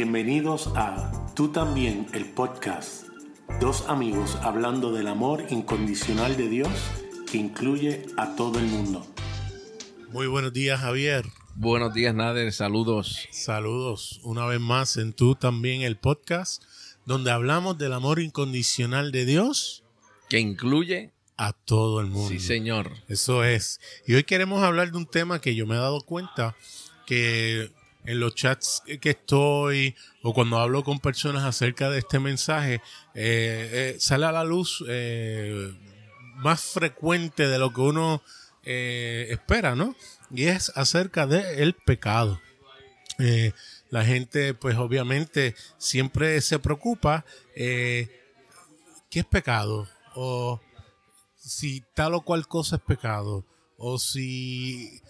Bienvenidos a Tú también, el podcast. Dos amigos hablando del amor incondicional de Dios que incluye a todo el mundo. Muy buenos días, Javier. Buenos días, Nader. Saludos. Saludos una vez más en Tú también, el podcast, donde hablamos del amor incondicional de Dios. Que incluye a todo el mundo. Sí, señor. Eso es. Y hoy queremos hablar de un tema que yo me he dado cuenta que en los chats que estoy o cuando hablo con personas acerca de este mensaje, eh, eh, sale a la luz eh, más frecuente de lo que uno espera, ¿no? Y es acerca del pecado. la gente, pues obviamente, siempre se preocupa, ¿qué es pecado? O si tal o cual cosa es pecado, o si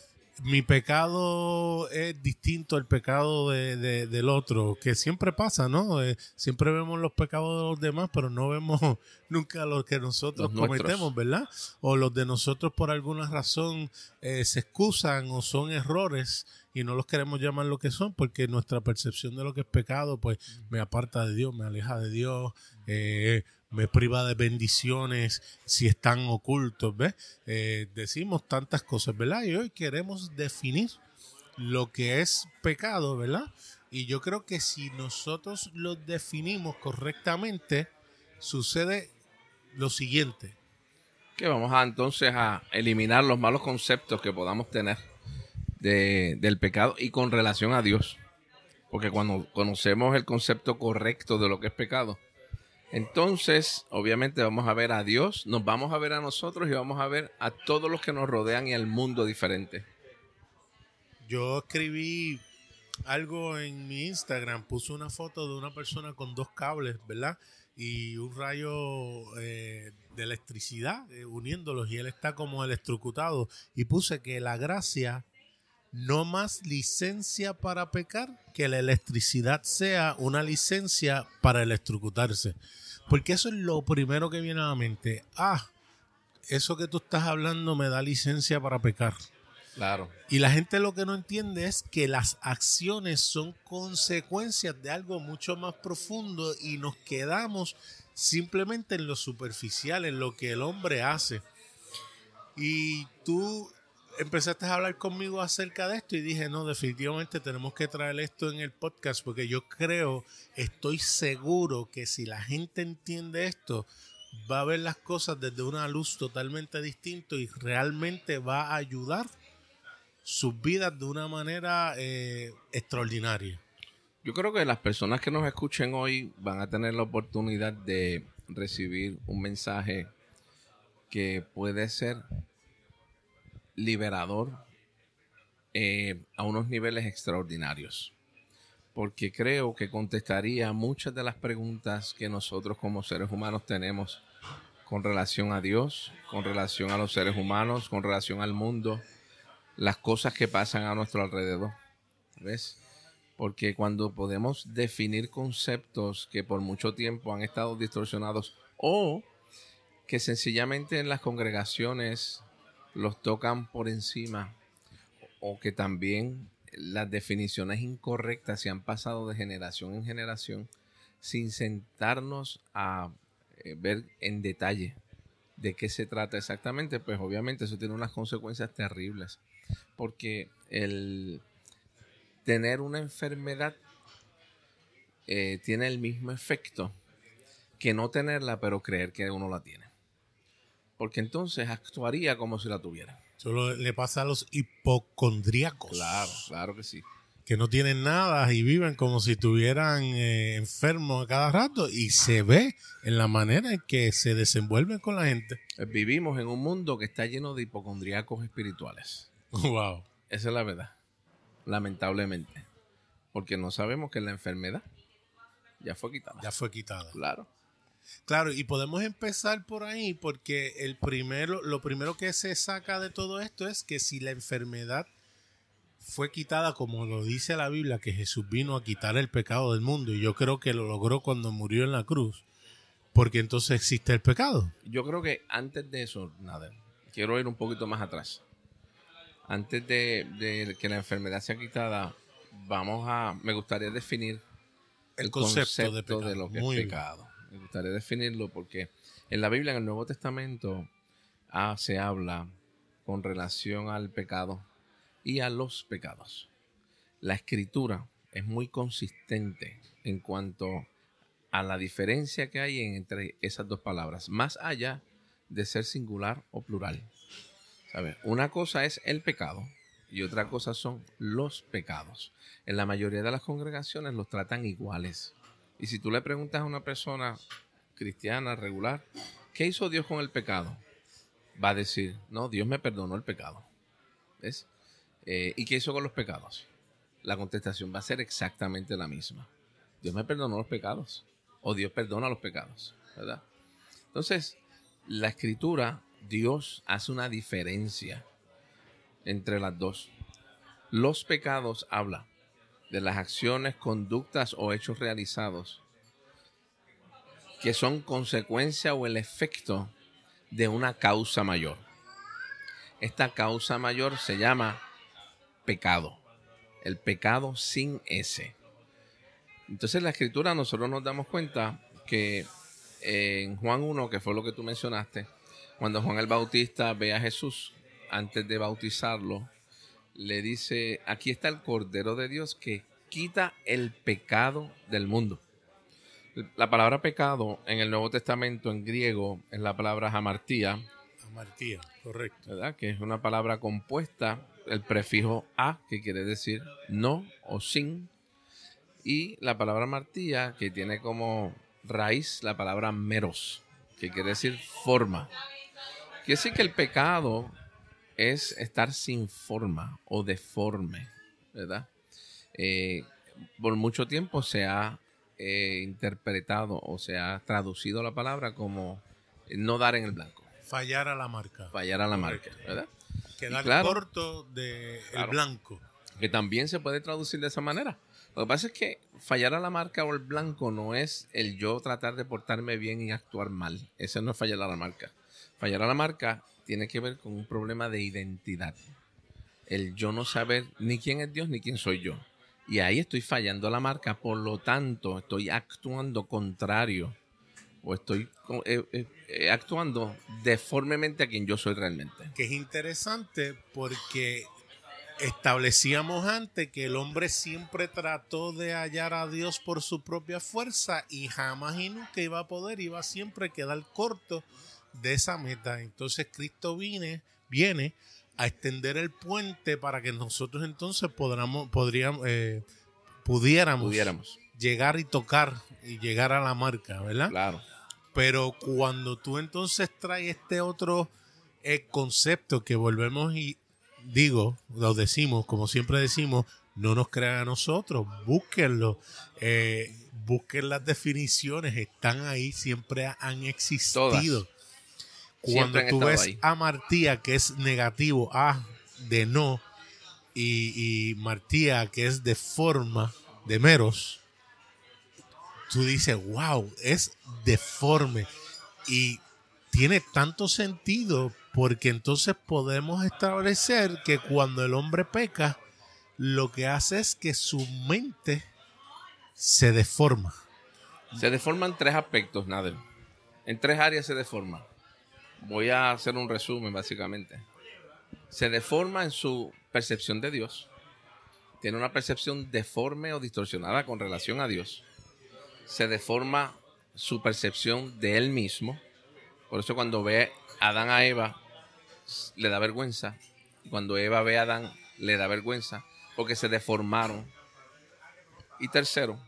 mi pecado es distinto al pecado de, del otro, que siempre pasa, ¿no? Eh, siempre vemos los pecados de los demás, pero no vemos nunca los que nosotros cometemos, ¿verdad? O los de nosotros por alguna razón eh, se excusan o son errores y no los queremos llamar lo que son, porque nuestra percepción de lo que es pecado, pues me aparta de Dios, me aleja de Dios, eh, me priva de bendiciones si están ocultos, ¿ves? Eh, decimos tantas cosas, ¿verdad? Y hoy queremos definir lo que es pecado, ¿verdad? Y yo creo que si nosotros lo definimos correctamente, sucede lo siguiente. Que vamos a entonces a eliminar los malos conceptos que podamos tener de, del pecado y con relación a Dios. Porque cuando conocemos el concepto correcto de lo que es pecado, entonces, obviamente vamos a ver a Dios, nos vamos a ver a nosotros y vamos a ver a todos los que nos rodean y al mundo diferente. Yo escribí algo en mi Instagram, puse una foto de una persona con dos cables, ¿verdad? Y un rayo eh, de electricidad eh, uniéndolos y él está como electrocutado. Y puse que la gracia no más licencia para pecar, que la electricidad sea una licencia para electrocutarse. Porque eso es lo primero que viene a la mente. Ah, eso que tú estás hablando me da licencia para pecar. Claro. Y la gente lo que no entiende es que las acciones son consecuencias de algo mucho más profundo y nos quedamos simplemente en lo superficial, en lo que el hombre hace. Y tú empezaste a hablar conmigo acerca de esto y dije, no, definitivamente tenemos que traer esto en el podcast porque yo creo, estoy seguro que si la gente entiende esto, va a ver las cosas desde una luz totalmente distinta y realmente va a ayudar sus vidas de una manera eh, extraordinaria. Yo creo que las personas que nos escuchen hoy van a tener la oportunidad de recibir un mensaje que puede ser liberador eh, a unos niveles extraordinarios. Porque creo que contestaría muchas de las preguntas que nosotros como seres humanos tenemos con relación a Dios, con relación a los seres humanos, con relación al mundo, las cosas que pasan a nuestro alrededor. ¿Ves? Porque cuando podemos definir conceptos que por mucho tiempo han estado distorsionados o que sencillamente en las congregaciones los tocan por encima o que también las definiciones incorrectas se han pasado de generación en generación sin sentarnos a eh, ver en detalle de qué se trata exactamente, pues obviamente eso tiene unas consecuencias terribles, porque el tener una enfermedad eh, tiene el mismo efecto que no tenerla, pero creer que uno la tiene porque entonces actuaría como si la tuviera. Eso le pasa a los hipocondríacos. Claro, claro que sí. Que no tienen nada y viven como si estuvieran eh, enfermos a cada rato y se ve en la manera en que se desenvuelven con la gente. Eh, vivimos en un mundo que está lleno de hipocondríacos espirituales. Wow. Esa es la verdad. Lamentablemente. Porque no sabemos que la enfermedad ya fue quitada. Ya fue quitada. Claro. Claro, y podemos empezar por ahí porque el primero, lo primero que se saca de todo esto es que si la enfermedad fue quitada, como lo dice la Biblia, que Jesús vino a quitar el pecado del mundo, y yo creo que lo logró cuando murió en la cruz, porque entonces existe el pecado. Yo creo que antes de eso, nada, quiero ir un poquito más atrás. Antes de, de que la enfermedad sea quitada, vamos a, me gustaría definir el, concepto, de, pecado. lo que Muy es bien. Me gustaría definirlo porque en la Biblia, en el Nuevo Testamento, ah, se habla con relación al pecado y a los pecados. La escritura es muy consistente en cuanto a la diferencia que hay entre esas dos palabras, más allá de ser singular o plural. Una cosa es el pecado y otra cosa son los pecados. En la mayoría de las congregaciones los tratan iguales. Y si tú le preguntas a una persona cristiana regular, ¿qué hizo Dios con el pecado? Va a decir, no, Dios me perdonó el pecado. ¿Ves? Eh, ¿Y qué hizo con los pecados? La contestación va a ser exactamente la misma. Dios me perdonó los pecados. O Dios perdona los pecados. ¿Verdad? Entonces, la escritura, Dios hace una diferencia entre las dos. Los pecados habla de las acciones, conductas o hechos realizados que son consecuencia o el efecto de una causa mayor. Esta causa mayor se llama pecado. El pecado sin ese. Entonces en la escritura nosotros nos damos cuenta que en Juan 1, que fue lo que tú mencionaste, cuando Juan el Bautista ve a Jesús antes de bautizarlo, le dice, aquí está el Cordero de Dios que quita el pecado del mundo. La palabra pecado en el Nuevo Testamento en griego es la palabra hamartía, Amartía, correcto. ¿verdad? Que es una palabra compuesta, el prefijo a, que quiere decir no o sin, y la palabra martía, que tiene como raíz la palabra meros, que quiere decir forma. Quiere decir que el pecado es estar sin forma o deforme, ¿verdad? Eh, por mucho tiempo se ha eh, interpretado o se ha traducido la palabra como no dar en el blanco, Fallar a la marca. fallar a la marca. ¿verdad? Quedar claro. corto de Claro. el blanco. que también se puede traducir de esa manera. Lo que pasa es que fallar a la marca o el blanco no es el yo tratar de portarme bien y actuar mal. Ese no es fallar a la marca. Fallar a la marca tiene que ver con un problema de identidad. El yo no saber ni quién es Dios ni quién soy yo. Y ahí estoy fallando la marca, por lo tanto estoy actuando contrario o estoy eh, eh, eh, actuando deformemente a quien yo soy realmente. Que es interesante porque establecíamos antes que el hombre siempre trató de hallar a Dios por su propia fuerza y jamás y nunca iba a poder, iba siempre a quedar corto de esa meta. Entonces Cristo viene, viene a extender el puente para que nosotros entonces podamos, podríamos, eh, pudiéramos, Pudiéramos. llegar y tocar y llegar a la marca, ¿verdad? Claro. Pero cuando tú entonces traes este otro eh, concepto que volvemos y digo, lo decimos, como siempre decimos, no nos crean a nosotros, búsquenlo, eh, busquen las definiciones, están ahí, siempre han existido. Todas. Cuando Siempre tú ves ahí. amartía, que es negativo, a de no, y, y martía, que es de forma, de meros, tú dices, wow, es deforme. Y tiene tanto sentido porque entonces podemos establecer que cuando el hombre peca, lo que hace es que su mente se deforma. Se deforman tres aspectos, Nader. En tres áreas se deforma. Voy a hacer un resumen, básicamente. Se deforma en su percepción de Dios. Tiene una percepción deforme o distorsionada con relación a Dios. Se deforma su percepción de él mismo. Por eso cuando ve a Adán a Eva, le da vergüenza. Cuando Eva ve a Adán, le da vergüenza. Porque se deformaron. Y tercero,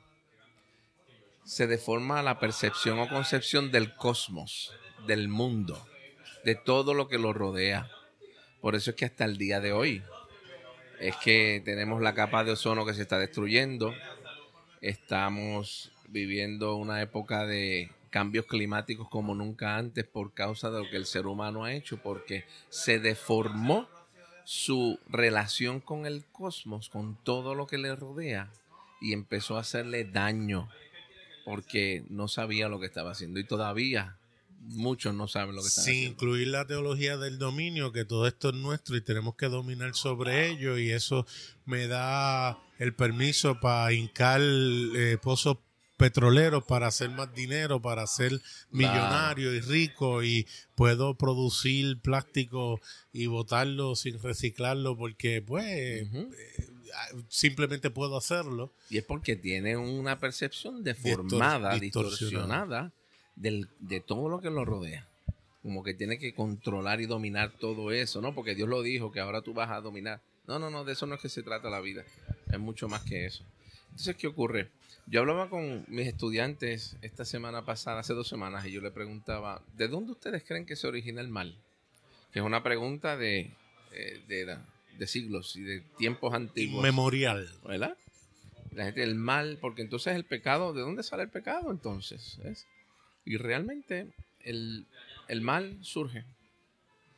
se deforma la percepción o concepción del cosmos, del mundo, de todo lo que lo rodea. Por eso es que hasta el día de hoy es que tenemos la capa de ozono que se está destruyendo, estamos viviendo una época de cambios climáticos como nunca antes por causa de lo que el ser humano ha hecho, porque se deformó su relación con el cosmos, con todo lo que le rodea, y empezó a hacerle daño porque no sabía lo que estaba haciendo y todavía muchos no saben lo que están Sin haciendo. incluir la teología del dominio, que todo esto es nuestro y tenemos que dominar sobre ello, y eso me da el permiso para hincar eh, pozos petroleros para hacer más dinero, para ser millonario y rico y puedo producir plástico y botarlo sin reciclarlo porque pues eh, simplemente puedo hacerlo. Y es porque tiene una percepción deformada, distorsionada, de todo lo que lo rodea. Como que tiene que controlar y dominar todo eso, ¿no? Porque Dios lo dijo, que ahora tú vas a dominar. No, no, no, de eso no es que se trata la vida. Es mucho más que eso. Entonces, ¿qué ocurre? Yo hablaba con mis estudiantes esta semana pasada, hace dos semanas, y yo le preguntaba, ¿de dónde ustedes creen que se origina el mal? Que es una pregunta de, eh, de, de siglos y de tiempos antiguos. Memorial. ¿Verdad? La gente, el mal, porque entonces el pecado, ¿de dónde sale el pecado entonces? Y realmente el, mal surge.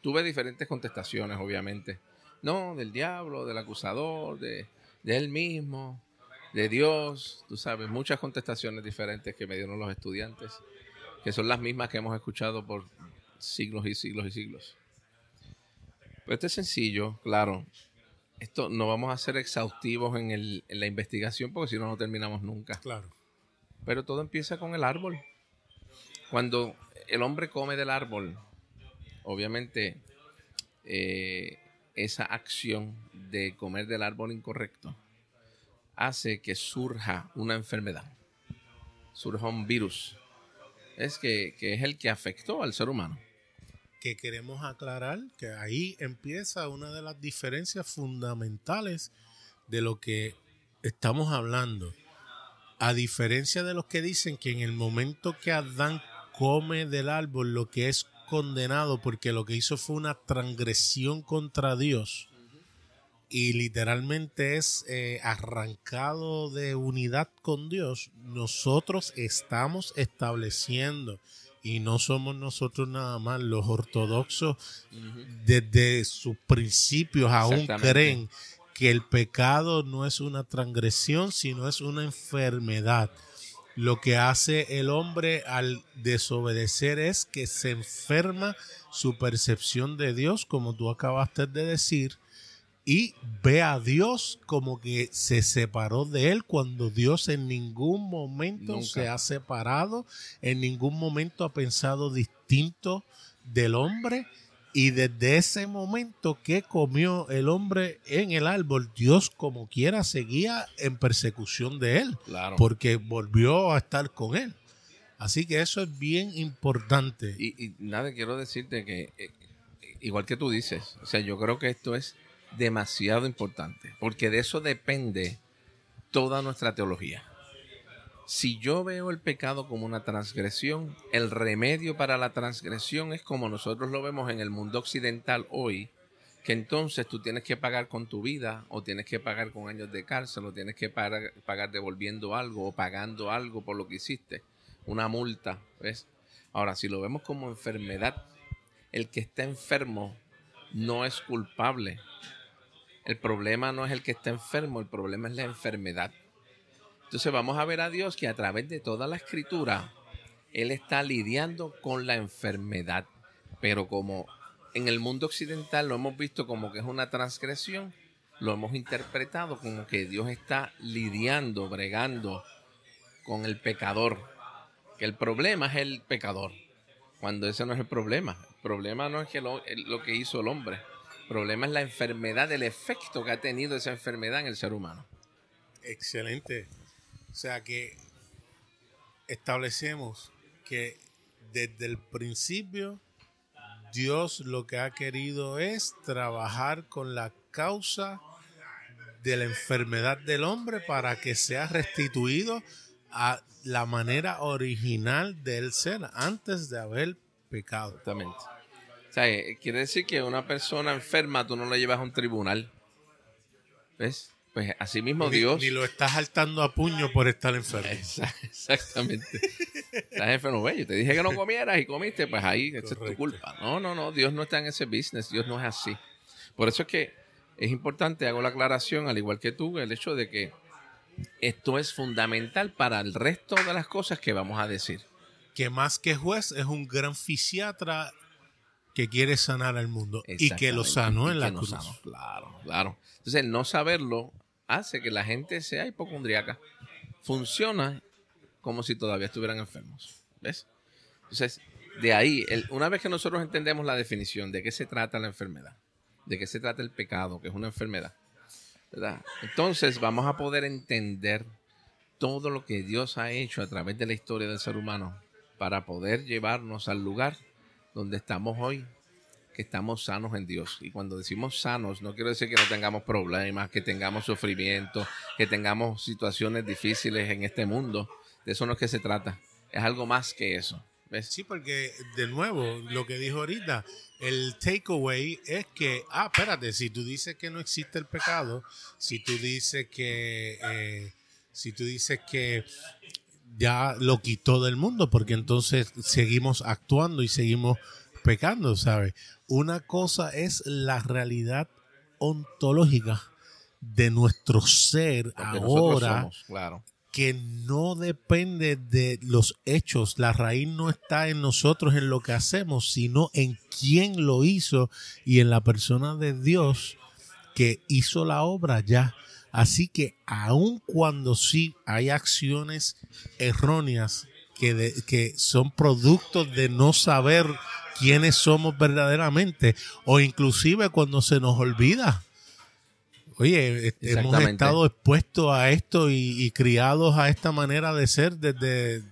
Tuve diferentes contestaciones, obviamente. No, del diablo, del acusador, de, de él mismo, de Dios, tú sabes, muchas contestaciones diferentes que me dieron los estudiantes, que son las mismas que hemos escuchado por siglos y siglos y siglos. Pues esto es sencillo, claro. Esto no vamos a ser exhaustivos en, el, en la investigación porque si no, no terminamos nunca. Claro. Pero todo empieza con el árbol. Cuando el hombre come del árbol, obviamente eh, esa acción de comer del árbol incorrecto hace que surja una enfermedad, surja un virus. Es que, que es el que afectó al ser humano que queremos aclarar que ahí empieza una de las diferencias fundamentales de lo que estamos hablando. A diferencia de los que dicen que en el momento que Adán come del árbol, lo que es condenado porque lo que hizo fue una transgresión contra Dios y literalmente es eh, arrancado de unidad con Dios, nosotros estamos estableciendo y no somos nosotros nada más, los ortodoxos desde sus principios aún creen que el pecado no es una transgresión, sino es una enfermedad. Lo que hace el hombre al desobedecer es que se enferma su percepción de Dios, como tú acabaste de decir, y ve a Dios como que se separó de él cuando Dios en ningún momento se ha separado, en ningún momento ha pensado distinto del hombre y desde ese momento que comió el hombre en el árbol, Dios como quiera seguía en persecución de él, porque volvió a estar con él. Así que eso es bien importante. Y, nada, quiero decirte que, eh, igual que tú dices, o sea, yo creo que esto es demasiado importante, porque de eso depende toda nuestra teología. Si yo veo el pecado como una transgresión, el remedio para la transgresión es como nosotros lo vemos en el mundo occidental hoy, que entonces tú tienes que pagar con tu vida, o tienes que pagar con años de cárcel, o tienes que pagar, devolviendo algo, o pagando algo por lo que hiciste, una multa, ¿ves? Ahora, si lo vemos como enfermedad, el que está enfermo no es culpable, el problema no es el que está enfermo, el problema es la enfermedad. Entonces vamos a ver a Dios que a través de toda la escritura, Él está lidiando con la enfermedad. Pero como en el mundo occidental lo hemos visto como que es una transgresión, lo hemos interpretado como que Dios está lidiando, bregando con el pecador. Que el problema es el pecador, cuando ese no es el problema. El problema no es que lo, lo que hizo el hombre problema es la enfermedad, el efecto que ha tenido esa enfermedad en el ser humano. Excelente. O sea que establecemos que desde el principio Dios lo que ha querido es trabajar con la causa de la enfermedad del hombre para que sea restituido a la manera original del ser antes de haber pecado. Exactamente. O sea, eh, quiere decir que una persona enferma tú no la llevas a un tribunal. ¿Ves? Pues así mismo Dios. Ni lo estás saltando a puño por estar enfermo. Exactamente. estás enfermo. Yo te dije que no comieras y comiste, pues ahí, esa es tu culpa. No, no, no. Dios no está en ese business. Dios no es así. Por eso es que es importante, hago la aclaración, al igual que tú, el hecho de que esto es fundamental para el resto de las cosas que vamos a decir. Que más que juez es un gran fisiatra que quiere sanar al mundo y que lo sanó en la cruz. Claro, claro. Entonces, el no saberlo hace que la gente sea hipocondriaca. Funciona como si todavía estuvieran enfermos. ¿Ves? Entonces, de ahí, una vez que nosotros entendemos la definición de qué se trata la enfermedad, de qué se trata el pecado, que es una enfermedad, ¿verdad? Entonces vamos a poder entender todo lo que Dios ha hecho a través de la historia del ser humano para poder llevarnos al lugar donde estamos hoy, que estamos sanos en Dios. Y cuando decimos sanos, no quiero decir que no tengamos problemas, que tengamos sufrimiento, que tengamos situaciones difíciles en este mundo. De eso no es que se trata. Es algo más que eso. Sí, porque de nuevo, lo que dijo ahorita, el takeaway es que, ah, espérate, si tú dices que no existe el pecado, si tú dices que, eh, si tú dices que ya lo quitó del mundo, porque entonces seguimos actuando y seguimos pecando, ¿sabes? Una cosa es la realidad ontológica de nuestro ser ahora. claro que no depende de los hechos. La raíz no está en nosotros, en lo que hacemos, sino en quién lo hizo y en la persona de Dios que hizo la obra ya. Así que aun cuando sí hay acciones erróneas que, que son productos de no saber quiénes somos verdaderamente o inclusive cuando se nos olvida Oye, hemos estado expuestos a esto y, criados a esta manera de ser desde,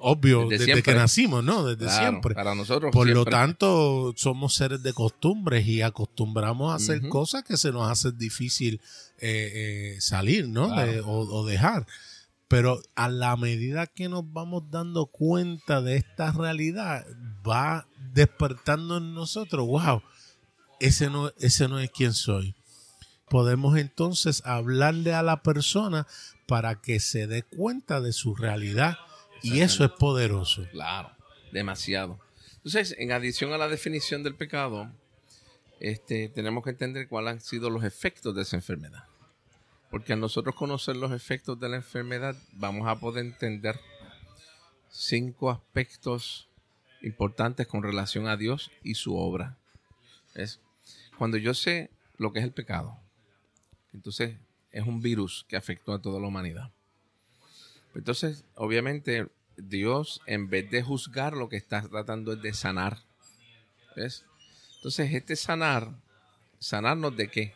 obvio, desde, que nacimos, ¿no? Desde siempre. Para nosotros. Por lo tanto, somos seres de costumbres y acostumbramos a hacer cosas que se nos hace difícil eh, eh, salir, ¿no? o, dejar. Pero a la medida que nos vamos dando cuenta de esta realidad, va despertando en nosotros, wow, ese no, ese no es quien soy podemos entonces hablarle a la persona para que se dé cuenta de su realidad. Y eso es poderoso. Claro, demasiado. Entonces, en adición a la definición del pecado, este, tenemos que entender cuáles han sido los efectos de esa enfermedad. Porque al nosotros conocer los efectos de la enfermedad, vamos a poder entender cinco aspectos importantes con relación a Dios y su obra. Es cuando yo sé lo que es el pecado, entonces, es un virus que afectó a toda la humanidad. Entonces, obviamente, Dios, en vez de juzgar, lo que está tratando es de sanar. ¿Ves? Entonces, este sanar, sanarnos de qué?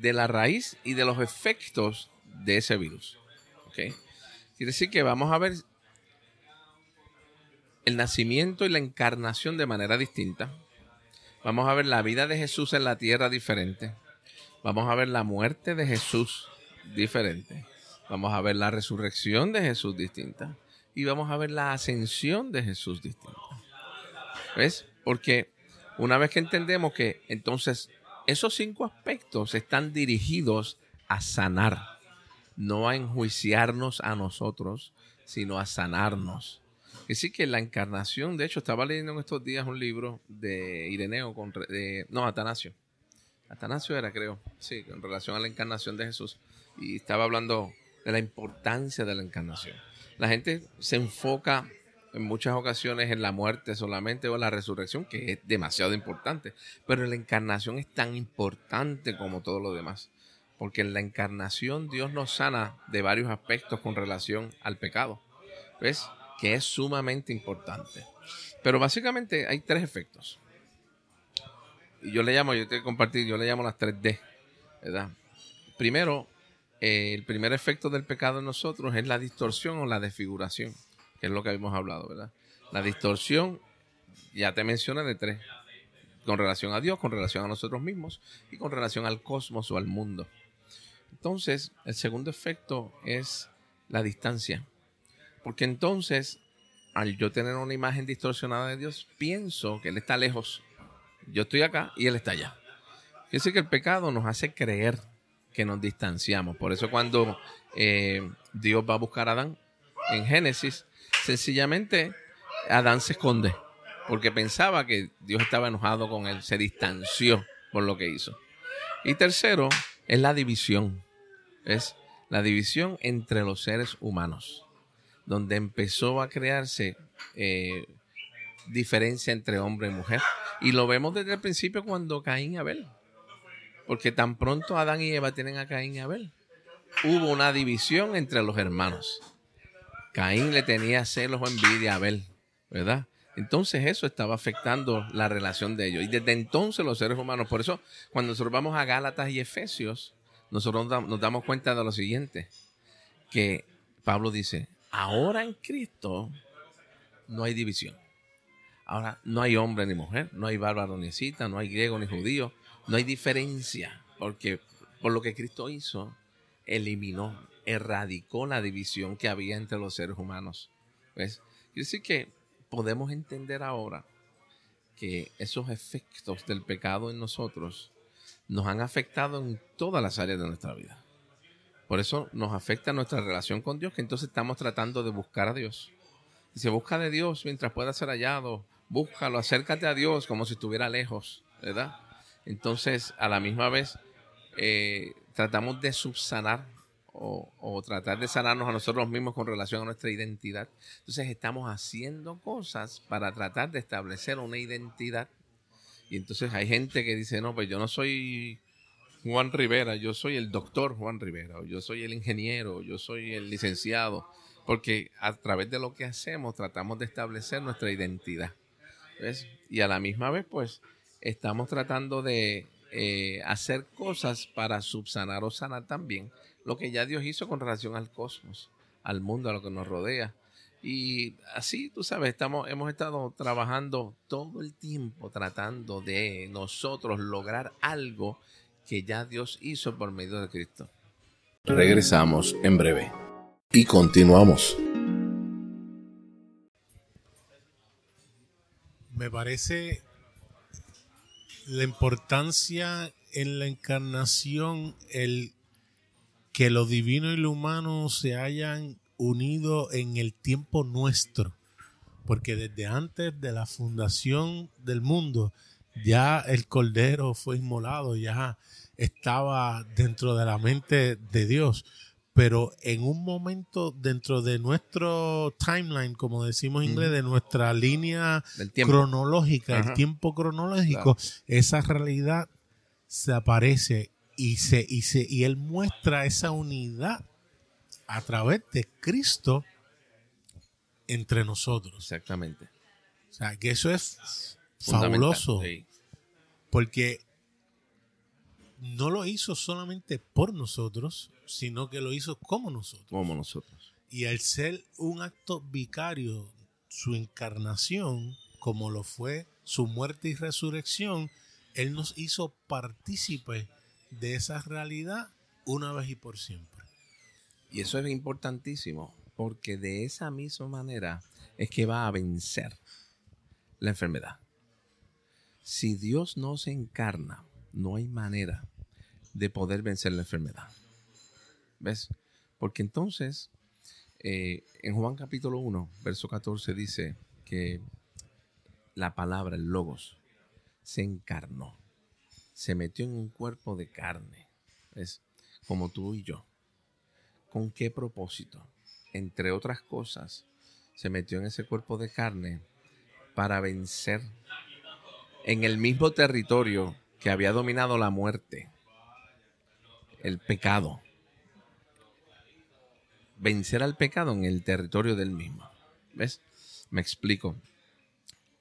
De la raíz y de los efectos de ese virus. ¿Ok? Quiere decir que vamos a ver el nacimiento y la encarnación de manera distinta. Vamos a ver la vida de Jesús en la tierra diferente. Vamos a ver la muerte de Jesús diferente. Vamos a ver la resurrección de Jesús distinta. Y vamos a ver la ascensión de Jesús distinta. ¿Ves? Porque una vez que entendemos que entonces esos cinco aspectos están dirigidos a sanar, no a enjuiciarnos a nosotros, sino a sanarnos. Decir, que la encarnación, de hecho, estaba leyendo en estos días un libro de Ireneo, con, de, no, Atanasio, Atanasio era, creo, sí, en relación a la encarnación de Jesús. Y estaba hablando de la importancia de la encarnación. La gente se enfoca en muchas ocasiones en la muerte solamente o en la resurrección, que es demasiado importante. Pero la encarnación es tan importante como todo lo demás. Porque en la encarnación Dios nos sana de varios aspectos con relación al pecado. ¿Ves? Que es sumamente importante. Pero básicamente hay tres efectos yo le llamo, yo te compartir, yo le llamo las 3D, ¿verdad? Primero, eh, el primer efecto del pecado en nosotros es la distorsión o la desfiguración, es lo que habíamos hablado, ¿verdad? La distorsión, ya te mencioné de tres, con relación a Dios, con relación a nosotros mismos y con relación al cosmos o al mundo. Entonces, el segundo efecto es la distancia, porque entonces, al yo tener una imagen distorsionada de Dios, pienso que Él está lejos yo estoy acá y él está allá. Quiere que el pecado nos hace creer que nos distanciamos. Por eso cuando eh, Dios va a buscar a Adán en Génesis, sencillamente Adán se esconde porque pensaba que Dios estaba enojado con él, se distanció por lo que hizo. Y tercero, es la división. Es la división entre los seres humanos, donde empezó a crearse eh, diferencia entre hombre y mujer. Y lo vemos desde el principio cuando Caín y Abel. Porque tan pronto Adán y Eva tienen a Caín y Abel, hubo una división entre los hermanos. Caín le tenía celos o envidia a Abel, ¿verdad? Entonces eso estaba afectando la relación de ellos. Y desde entonces los seres humanos, por eso cuando nosotros vamos a Gálatas y Efesios, nosotros nos damos cuenta de lo siguiente, que Pablo dice, ahora en Cristo no hay división. Ahora no hay hombre ni mujer, no hay bárbaro ni cita, no hay griego ni judío, no hay diferencia, porque por lo que Cristo hizo, eliminó, erradicó la división que había entre los seres humanos. ¿Ves? Quiere decir que podemos entender ahora que esos efectos del pecado en nosotros nos han afectado en todas las áreas de nuestra vida. Por eso nos afecta nuestra relación con Dios, que entonces estamos tratando de buscar a Dios. Y se busca de Dios mientras pueda ser hallado. Búscalo, acércate a Dios como si estuviera lejos, ¿verdad? Entonces, a la misma vez, eh, tratamos de subsanar o, tratar de sanarnos a nosotros mismos con relación a nuestra identidad. Entonces estamos haciendo cosas para tratar de establecer una identidad. Y entonces hay gente que dice, no, pues yo no soy Juan Rivera, yo soy el doctor Juan Rivera, o yo soy el ingeniero, yo soy el licenciado, porque a través de lo que hacemos tratamos de establecer nuestra identidad. Y a la misma vez, pues, estamos tratando de eh, hacer cosas para subsanar o sanar también lo que ya Dios hizo con relación al cosmos, al mundo, a lo que nos rodea. Y así, tú sabes, estamos, hemos estado trabajando todo el tiempo tratando de nosotros lograr algo que ya Dios hizo por medio de Cristo. Regresamos en breve y continuamos. Me parece la importancia en la encarnación, el que lo divino y lo humano se hayan unido en el tiempo nuestro, porque desde antes de la fundación del mundo, ya el Cordero fue inmolado, ya estaba dentro de la mente de Dios. Pero en un momento dentro de nuestro timeline, como decimos en inglés, de nuestra línea cronológica, el tiempo cronológico, esa realidad se aparece y, se, y, se, y Él muestra esa unidad a través de Cristo entre nosotros. Exactamente. O sea, que eso es fabuloso. Porque no lo hizo solamente por nosotros, sino que lo hizo como nosotros. Como nosotros. Y al ser un acto vicario, su encarnación, como lo fue su muerte y resurrección, Él nos hizo partícipes de esa realidad una vez y por siempre. Y eso es importantísimo, porque de esa misma manera es que va a vencer la enfermedad. Si Dios no se encarna, no hay manera de poder vencer la enfermedad. ¿Ves? Porque entonces, eh, en Juan capítulo 1, verso 14 dice que la palabra, el logos, se encarnó se metió en un cuerpo de carne, es como tú y yo. ¿Con qué propósito? Entre otras cosas, se metió en ese cuerpo de carne para vencer en el mismo territorio que había dominado la muerte, el pecado. Vencer al pecado en el territorio del mismo. ¿Ves? Me explico.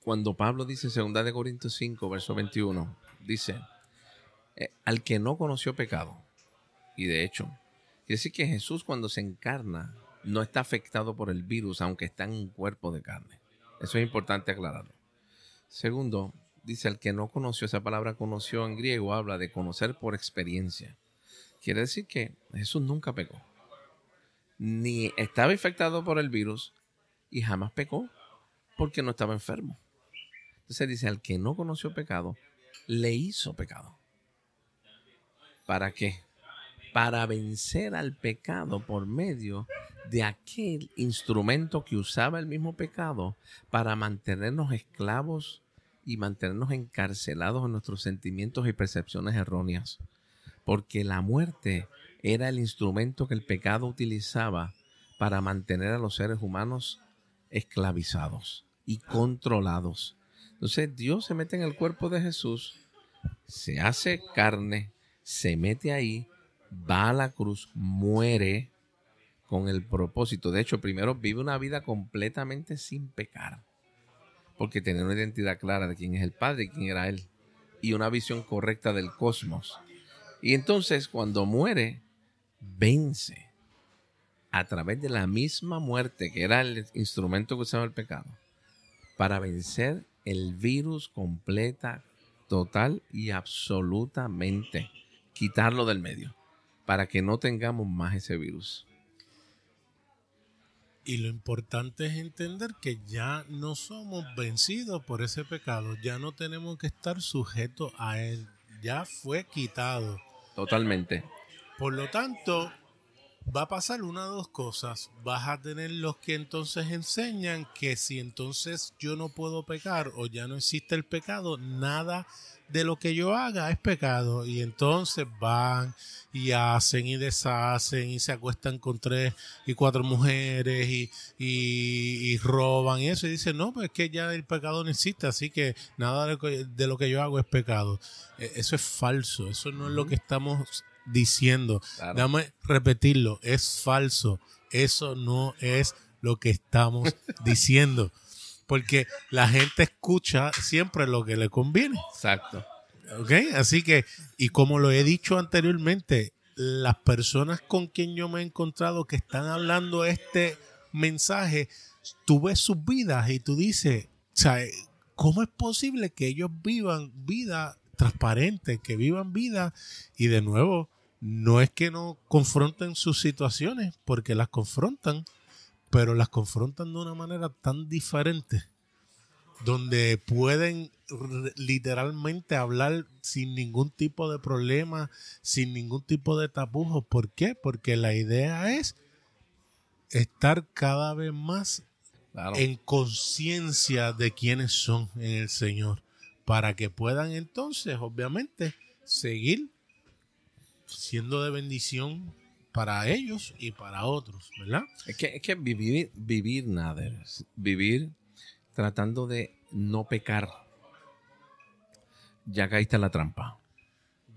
Cuando Pablo dice 2 de Corintios 5, verso 21, dice, eh, al que no conoció pecado. Y de hecho, quiere decir que Jesús cuando se encarna no está afectado por el virus, aunque está en un cuerpo de carne. Eso es importante aclararlo. Segundo, dice al que no conoció, esa palabra conoció en griego habla de conocer por experiencia. Quiere decir que Jesús nunca pecó. Ni estaba infectado por el virus y jamás pecó porque no estaba enfermo. Entonces dice, al que no conoció pecado, le hizo pecado. ¿Para qué? Para vencer al pecado por medio de aquel instrumento que usaba el mismo pecado para mantenernos esclavos y mantenernos encarcelados en nuestros sentimientos y percepciones erróneas. Porque la muerte era el instrumento que el pecado utilizaba para mantener a los seres humanos esclavizados y controlados. Entonces Dios se mete en el cuerpo de Jesús, se hace carne, se mete ahí, va a la cruz, muere con el propósito. De hecho, primero vive una vida completamente sin pecar. Porque tiene una identidad clara de quién es el Padre y quién era Él. Y una visión correcta del cosmos. Y entonces cuando muere, vence a través de la misma muerte, que era el instrumento que usaba el pecado, para vencer el virus completa, total y absolutamente. Quitarlo del medio, para que no tengamos más ese virus. Y lo importante es entender que ya no somos vencidos por ese pecado, ya no tenemos que estar sujetos a él, ya fue quitado. Totalmente. Por lo tanto, va a pasar una de dos cosas. Vas a tener los que entonces enseñan que si entonces yo no puedo pecar o ya no existe el pecado, nada de lo que yo haga es pecado. Y entonces van y hacen y deshacen y se acuestan con tres y cuatro mujeres y, y, roban y eso. Y dicen, no, pues es que ya el pecado no existe, así que nada de lo que, yo hago es pecado. E, eso es falso, eso no es lo que estamos diciendo. Dame repetirlo, es falso. Eso no es lo que estamos diciendo. Porque la gente escucha siempre lo que le conviene. Exacto. ¿Ok? Así que, y como lo he dicho anteriormente, las personas con quien yo me he encontrado que están hablando este mensaje, tú ves sus vidas y tú dices, ¿cómo es posible que ellos vivan vida transparente, que vivan vida y de nuevo no es que no confronten sus situaciones, porque las confrontan, pero las confrontan de una manera tan diferente, donde pueden literalmente hablar sin ningún tipo de problema, sin ningún tipo de tapujos. ¿Por qué? Porque la idea es estar cada vez más en conciencia de quiénes son en el Señor, para que puedan entonces, obviamente, seguir siendo de bendición para ellos y para otros, ¿verdad? Es que, es que vivir, vivir nada, vivir tratando de no pecar, ya caíste en la trampa.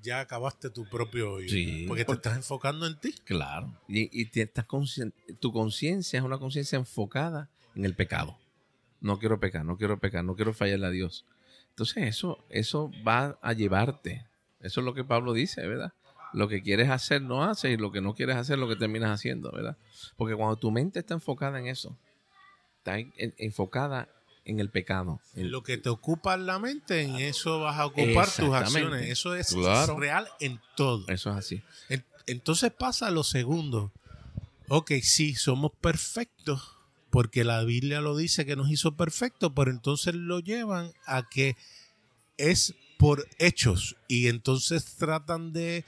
Ya acabaste tu propio hoyo. Sí, porque te estás enfocando en ti. Claro. Y, y te estás tu conciencia es una conciencia enfocada en el pecado. No quiero pecar, no quiero pecar, no quiero fallarle a Dios. Entonces eso, eso va a llevarte. Eso es lo que Pablo dice, ¿verdad? Lo que quieres hacer no haces y lo que no quieres hacer lo que terminas haciendo, ¿verdad? Porque cuando tu mente está enfocada en eso, está enfocada en el pecado. En lo que te ocupa la mente, en eso vas a ocupar tus acciones. Eso es real en todo. Eso es así. Entonces pasa lo segundo. Ok, sí, somos perfectos, porque la Biblia lo dice que nos hizo perfectos, pero entonces lo llevan a que es por hechos y entonces tratan de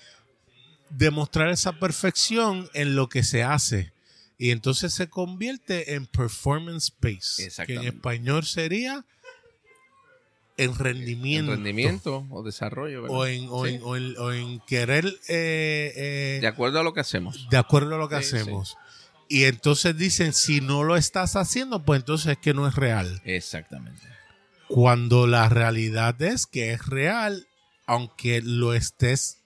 demostrar esa perfección en lo que se hace. Y entonces se convierte en performance based, que en español sería en rendimiento. En rendimiento o desarrollo. O en, o, en, querer... Eh, eh, de acuerdo a lo que hacemos. De acuerdo a lo que hacemos. Y entonces dicen, si no lo estás haciendo, pues entonces es que no es real. Exactamente. Cuando la realidad es que es real, aunque lo estés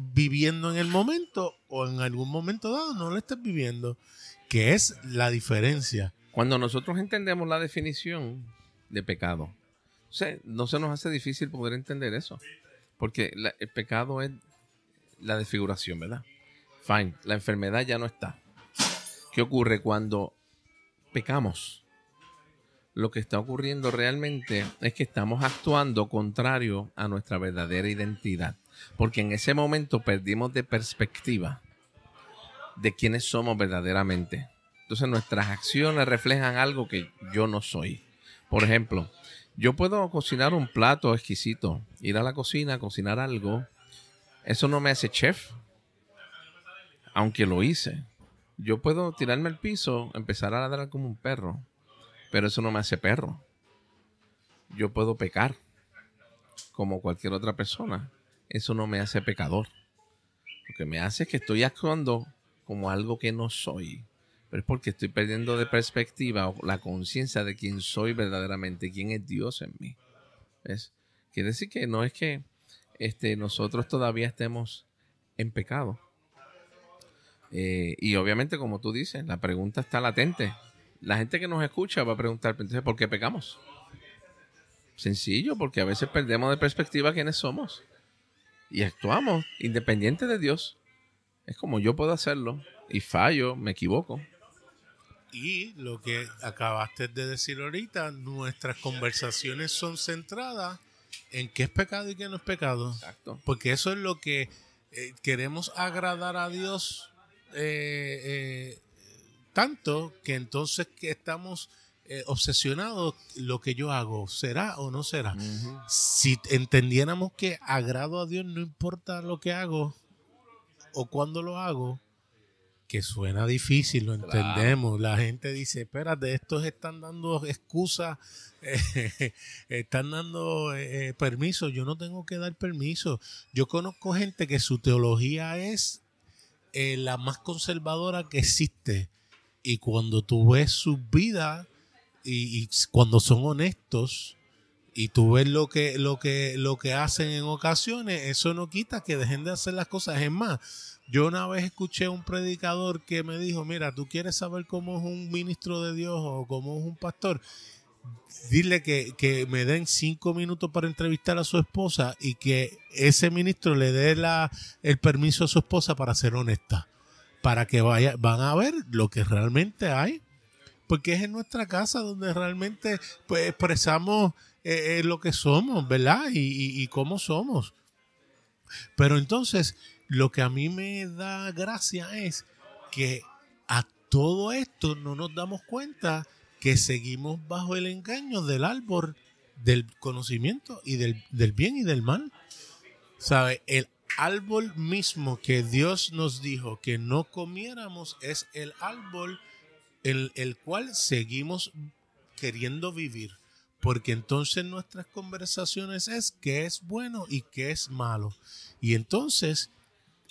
viviendo en el momento o en algún momento dado no lo estés viviendo, que es la diferencia. Cuando nosotros entendemos la definición de pecado, no se nos hace difícil poder entender eso, porque el pecado es la desfiguración, ¿verdad? Fine, la enfermedad ya no está. ¿Qué ocurre cuando pecamos? Lo que está ocurriendo realmente es que estamos actuando contrario a nuestra verdadera identidad porque en ese momento perdimos de perspectiva de quiénes somos verdaderamente. Entonces nuestras acciones reflejan algo que yo no soy. Por ejemplo, yo puedo cocinar un plato exquisito, ir a la cocina, cocinar algo. Eso no me hace chef, aunque lo hice. Yo puedo tirarme al piso, empezar a ladrar como un perro, pero eso no me hace perro. Yo puedo pecar como cualquier otra persona, eso no me hace pecador. Lo que me hace es que estoy actuando como algo que no soy. Pero es porque estoy perdiendo de perspectiva la conciencia de quién soy verdaderamente, quién es Dios en mí. ¿Ves? Quiere decir que no es que este, nosotros todavía estemos en pecado. Eh, y obviamente, como tú dices, la pregunta está latente. La gente que nos escucha va a preguntar, entonces, ¿por qué pecamos? Sencillo, porque a veces perdemos de perspectiva quiénes somos. Y actuamos independiente de Dios. Es como yo puedo hacerlo. Y fallo, me equivoco. Y lo que acabaste de decir ahorita, nuestras conversaciones son centradas en qué es pecado y qué no es pecado. Exacto. Porque eso es lo que eh, queremos agradar a Dios eh, eh, tanto que entonces que estamos obsesionados, lo que yo hago, ¿será o no será? Si entendiéramos que agrado a Dios no importa lo que hago o cuándo lo hago, que suena difícil, lo entendemos. La gente dice, espérate, estos están dando excusas, están dando eh, permiso, yo no tengo que dar permiso. Yo conozco gente que su teología es eh, la más conservadora que existe. Y cuando tú ves su vida y, cuando son honestos y tú ves lo que, lo que, lo que hacen en ocasiones, eso no quita que dejen de hacer las cosas. Es más, yo una vez escuché a un predicador que me dijo, mira, tú quieres saber cómo es un ministro de Dios o cómo es un pastor, dile que, me den cinco minutos para entrevistar a su esposa y que ese ministro le dé la, el permiso a su esposa para ser honesta, para que vaya, van a ver lo que realmente hay, porque es en nuestra casa donde realmente pues, expresamos eh, eh, lo que somos, ¿verdad? y cómo somos. Pero entonces lo que a mí me da gracia es que a todo esto no nos damos cuenta que seguimos bajo el engaño del árbol del conocimiento y del, bien y del mal. ¿Sabe? El árbol mismo que Dios nos dijo que no comiéramos es el árbol el, el cual seguimos queriendo vivir. Porque entonces nuestras conversaciones es qué es bueno y qué es malo. Y entonces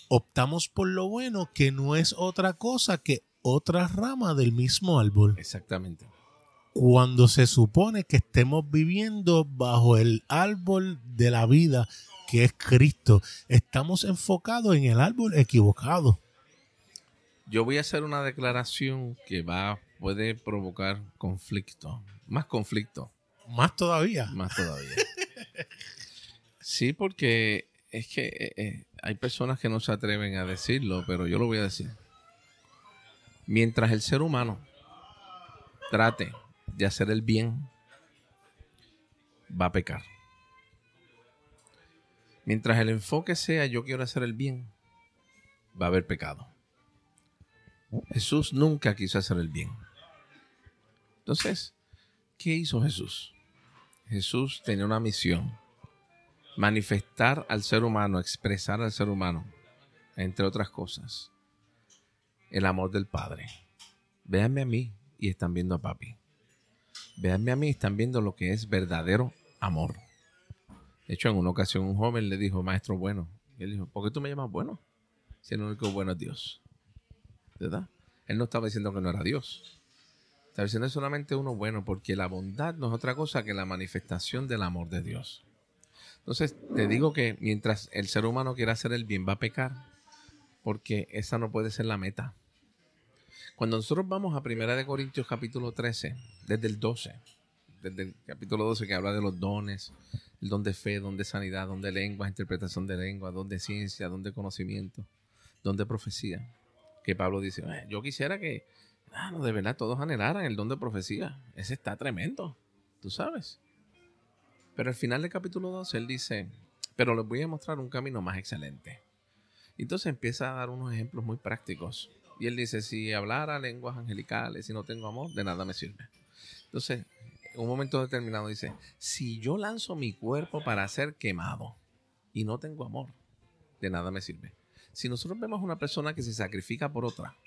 optamos por lo bueno, que no es otra cosa que otra rama del mismo árbol. Exactamente. Cuando se supone que estemos viviendo bajo el árbol de la vida, que es Cristo, estamos enfocados en el árbol equivocado. Yo voy a hacer una declaración que va puede provocar conflicto, más conflicto. Más todavía. Más todavía. sí, porque es que eh, eh, hay personas que no se atreven a decirlo, pero yo lo voy a decir. Mientras el ser humano trate de hacer el bien, va a pecar. Mientras el enfoque sea yo quiero hacer el bien, va a haber pecado. Jesús nunca quiso hacer el bien. Entonces, ¿qué hizo Jesús? Jesús tenía una misión manifestar al ser humano, expresar al ser humano, entre otras cosas, el amor del Padre. Véanme a mí y están viendo a papi. Véanme a mí y están viendo lo que es verdadero amor. De hecho, en una ocasión un joven le dijo, maestro bueno. Y él dijo, ¿por qué tú me llamas bueno? Si el único bueno es Dios. Él no estaba diciendo que no era Dios. Estaba diciendo solamente uno bueno, porque la bondad no es otra cosa que la manifestación del amor de Dios. Entonces, te digo que mientras el ser humano quiera hacer el bien, va a pecar, porque esa no puede ser la meta. Cuando nosotros vamos a Primera de Corintios capítulo 13, desde el 12, desde el capítulo 12 que habla de los dones, el don de fe, don de sanidad, don de lengua, interpretación de lengua, don de ciencia, don de conocimiento, don de profecía, que Pablo dice, yo quisiera que, no, de verdad todos anhelaran el don de profecía. Ese está tremendo, tú sabes. Pero al final del capítulo 12 él dice, pero les voy a mostrar un camino más excelente. Y entonces empieza a dar unos ejemplos muy prácticos. Y él dice, si hablara lenguas angelicales y no tengo amor, de nada me sirve. Entonces, en un momento determinado dice, si yo lanzo mi cuerpo para ser quemado y no tengo amor, de nada me sirve. Si nosotros vemos una persona que se sacrifica por otra,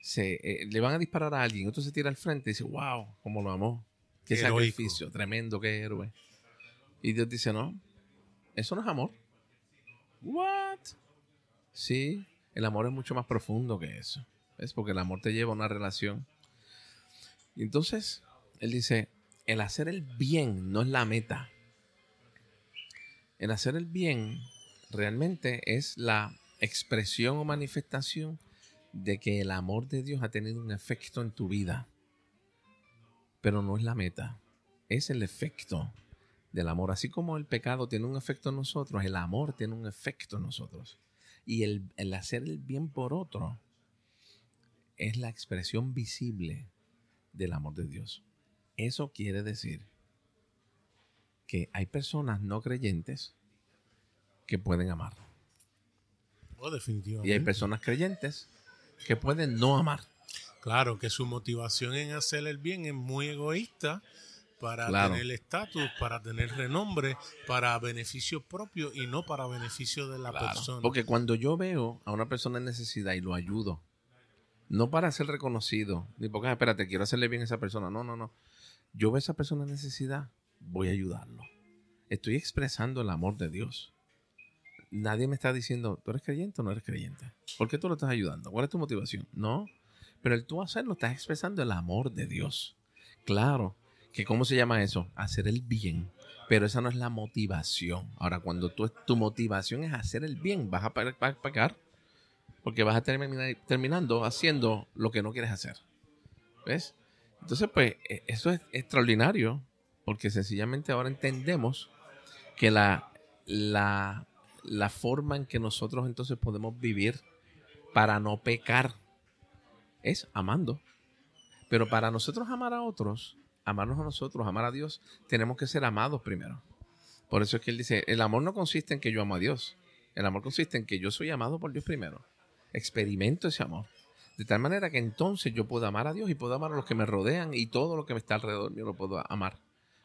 se, eh, le van a disparar a alguien, otro se tira al frente y dice, wow, cómo lo amó. Qué sacrificio, tremendo, qué héroe. Y Dios dice, no, eso no es amor. What? Sí, el amor es mucho más profundo que eso. Es porque el amor te lleva a una relación. Y entonces, él dice, el hacer el bien no es la meta. El hacer el bien realmente es la expresión o manifestación de que el amor de Dios ha tenido un efecto en tu vida. Pero no es la meta, es el efecto del amor. Así como el pecado tiene un efecto en nosotros, el amor tiene un efecto en nosotros. Y el, el hacer el bien por otro es la expresión visible del amor de Dios. Eso quiere decir que hay personas no creyentes que pueden amar. Oh, definitivamente. Y hay personas creyentes que pueden no amar. Claro, que su motivación en hacer el bien es muy egoísta para Claro. tener estatus, para tener renombre, para beneficio propio y no para beneficio de la Claro, persona. Porque cuando yo veo a una persona en necesidad y lo ayudo, no para ser reconocido, ni porque, ah, espérate, quiero hacerle bien a esa persona. No, no, no. Yo veo a esa persona en necesidad, voy a ayudarlo. Estoy expresando el amor de Dios. Nadie me está diciendo, ¿tú eres creyente o no eres creyente? ¿Por qué tú lo estás ayudando? ¿Cuál es tu motivación? No. Pero el tú hacerlo, estás expresando el amor de Dios. Claro, que ¿cómo se llama eso? Hacer el bien. Pero esa no es la motivación. Ahora, cuando tú, tu motivación es hacer el bien, vas a pecar. Porque vas a terminar terminando haciendo lo que no quieres hacer. ¿Ves? Entonces, pues, e- eso es extraordinario. Porque sencillamente ahora entendemos que la, la, la forma en que nosotros entonces podemos vivir para no pecar es amando. Pero para nosotros amar a otros, amarnos a nosotros, amar a Dios, tenemos que ser amados primero. Por eso es que él dice, el amor no consiste en que yo amo a Dios. El amor consiste en que yo soy amado por Dios primero. Experimento ese amor. De tal manera que entonces yo puedo amar a Dios y puedo amar a los que me rodean y todo lo que me está alrededor mío lo puedo amar.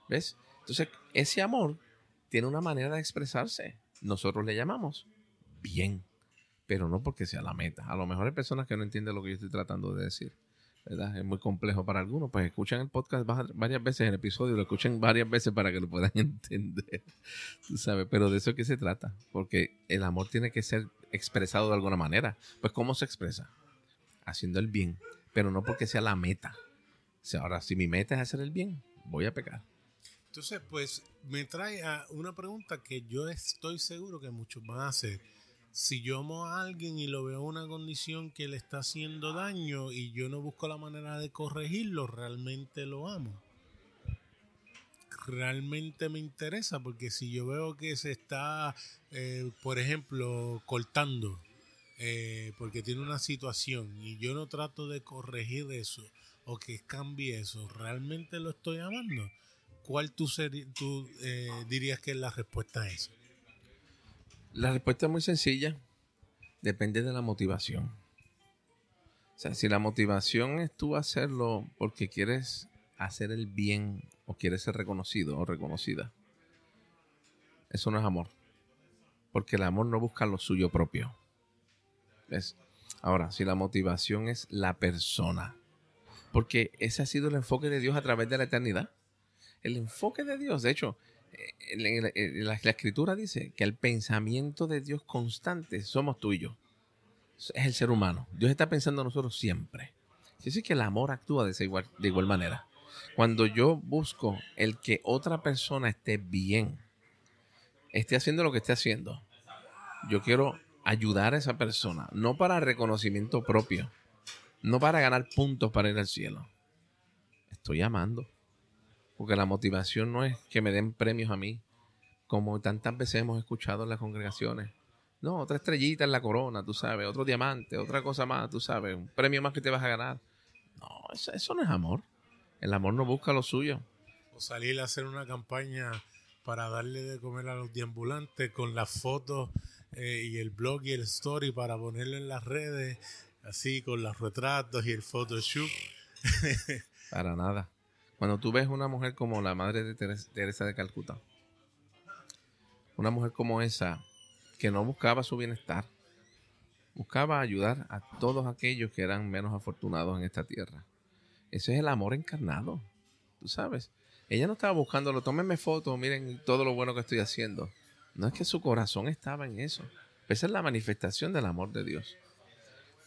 ¿Ves? Entonces, ese amor tiene una manera de expresarse. Nosotros le llamamos bien, pero no porque sea la meta. A lo mejor hay personas que no entienden lo que yo estoy tratando de decir. ¿verdad? Es muy complejo para algunos, pues escuchan el podcast va- varias veces, el episodio lo escuchen varias veces para que lo puedan entender, tú sabes, pero de eso es que se trata, porque el amor tiene que ser expresado de alguna manera. Pues ¿cómo se expresa? Haciendo el bien, pero no porque sea la meta. O sea, ahora, si mi meta es hacer el bien, voy a pecar. Entonces, pues me trae a una pregunta que yo estoy seguro que muchos van a hacer. Si yo amo a alguien y lo veo en una condición que le está haciendo daño y yo no busco la manera de corregirlo, realmente lo amo. Realmente me interesa porque si yo veo que se está, eh, por ejemplo, cortando eh, porque tiene una situación y yo no trato de corregir eso o que cambie eso, ¿realmente lo estoy amando? ¿Cuál tú, eh, dirías que es la respuesta a eso? La respuesta es muy sencilla. Depende de la motivación. O sea, si la motivación es tú hacerlo porque quieres hacer el bien o quieres ser reconocido o reconocida, eso no es amor. Porque el amor no busca lo suyo propio. ¿Ves? Ahora, si la motivación es la persona, porque ese ha sido el enfoque de Dios a través de la eternidad. El enfoque de Dios, de hecho, eh, la, escritura dice que el pensamiento de Dios constante somos tú y yo. Es el ser humano. Dios está pensando en nosotros siempre. Decir que el amor actúa de, igual, de igual manera. Cuando yo busco el que otra persona esté bien, esté haciendo lo que esté haciendo, yo quiero ayudar a esa persona, no para reconocimiento propio, no para ganar puntos para ir al cielo. Estoy amando. Porque la motivación no es que me den premios a mí, como tantas veces hemos escuchado en las congregaciones. No, otra estrellita en la corona, tú sabes, otro diamante, otra cosa más, tú sabes, un premio más que te vas a ganar. No, eso, eso no es amor. El amor no busca lo suyo. O salir a hacer una campaña para darle de comer a los deambulantes con las fotos eh, y el blog y el story para ponerlo en las redes, así con los retratos y el photoshoot. Para nada. Cuando tú ves una mujer como la madre de Teres- Teresa de Calcuta, una mujer como esa, que no buscaba su bienestar, buscaba ayudar a todos aquellos que eran menos afortunados en esta tierra. Ese es el amor encarnado, tú sabes. Ella no estaba buscándolo, tómenme fotos, miren todo lo bueno que estoy haciendo. No es que su corazón estaba en eso. Esa es la manifestación del amor de Dios.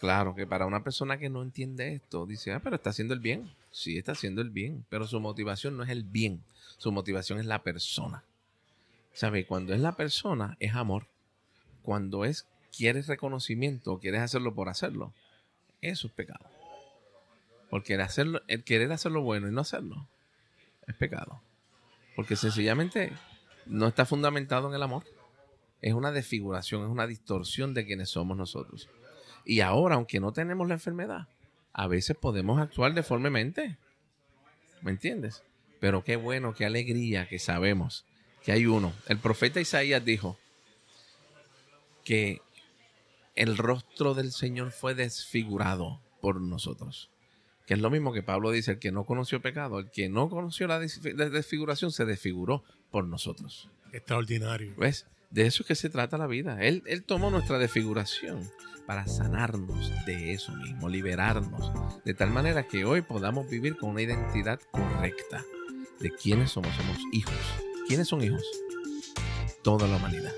Claro que para una persona que no entiende esto, dice, ah, pero está haciendo el bien. Sí, está haciendo el bien, pero su motivación no es el bien, su motivación es la persona. ¿Sabe? Cuando es la persona, es amor. Cuando es quieres reconocimiento, quieres hacerlo por hacerlo, eso es pecado. Porque el, hacerlo, el querer hacer lo bueno y no hacerlo es pecado. Porque sencillamente no está fundamentado en el amor. Es una desfiguración, es una distorsión de quienes somos nosotros. Y ahora, aunque no tenemos la enfermedad, a veces podemos actuar deformemente. ¿Me entiendes? Pero qué bueno, qué alegría que sabemos que hay uno. El profeta Isaías dijo que el rostro del Señor fue desfigurado por nosotros. Que es lo mismo que Pablo dice, el que no conoció pecado, el que no conoció la desfiguración se desfiguró por nosotros. Extraordinario. ¿Ves? De eso es que se trata la vida. Él, él tomó nuestra desfiguración para sanarnos de eso mismo, liberarnos, de tal manera que hoy podamos vivir con una identidad correcta de quiénes somos. Somos hijos. ¿Quiénes son hijos? Toda la humanidad.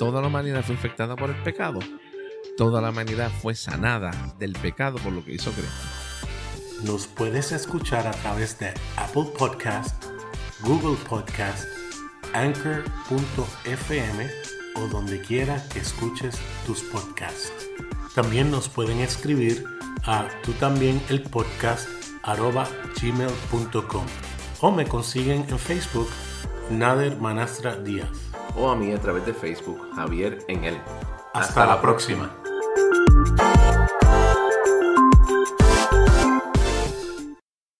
Toda la humanidad fue infectada por el pecado. Toda la humanidad fue sanada del pecado por lo que hizo Cristo. Nos puedes escuchar a través de Apple Podcast, Google Podcast, Anchor.fm o donde quiera que escuches tus podcasts. También nos pueden escribir a tú también el podcast arroba gmail.com o me consiguen en Facebook Nader Manastra Díaz o a mí a través de Facebook Javier en él. Hasta, la próxima.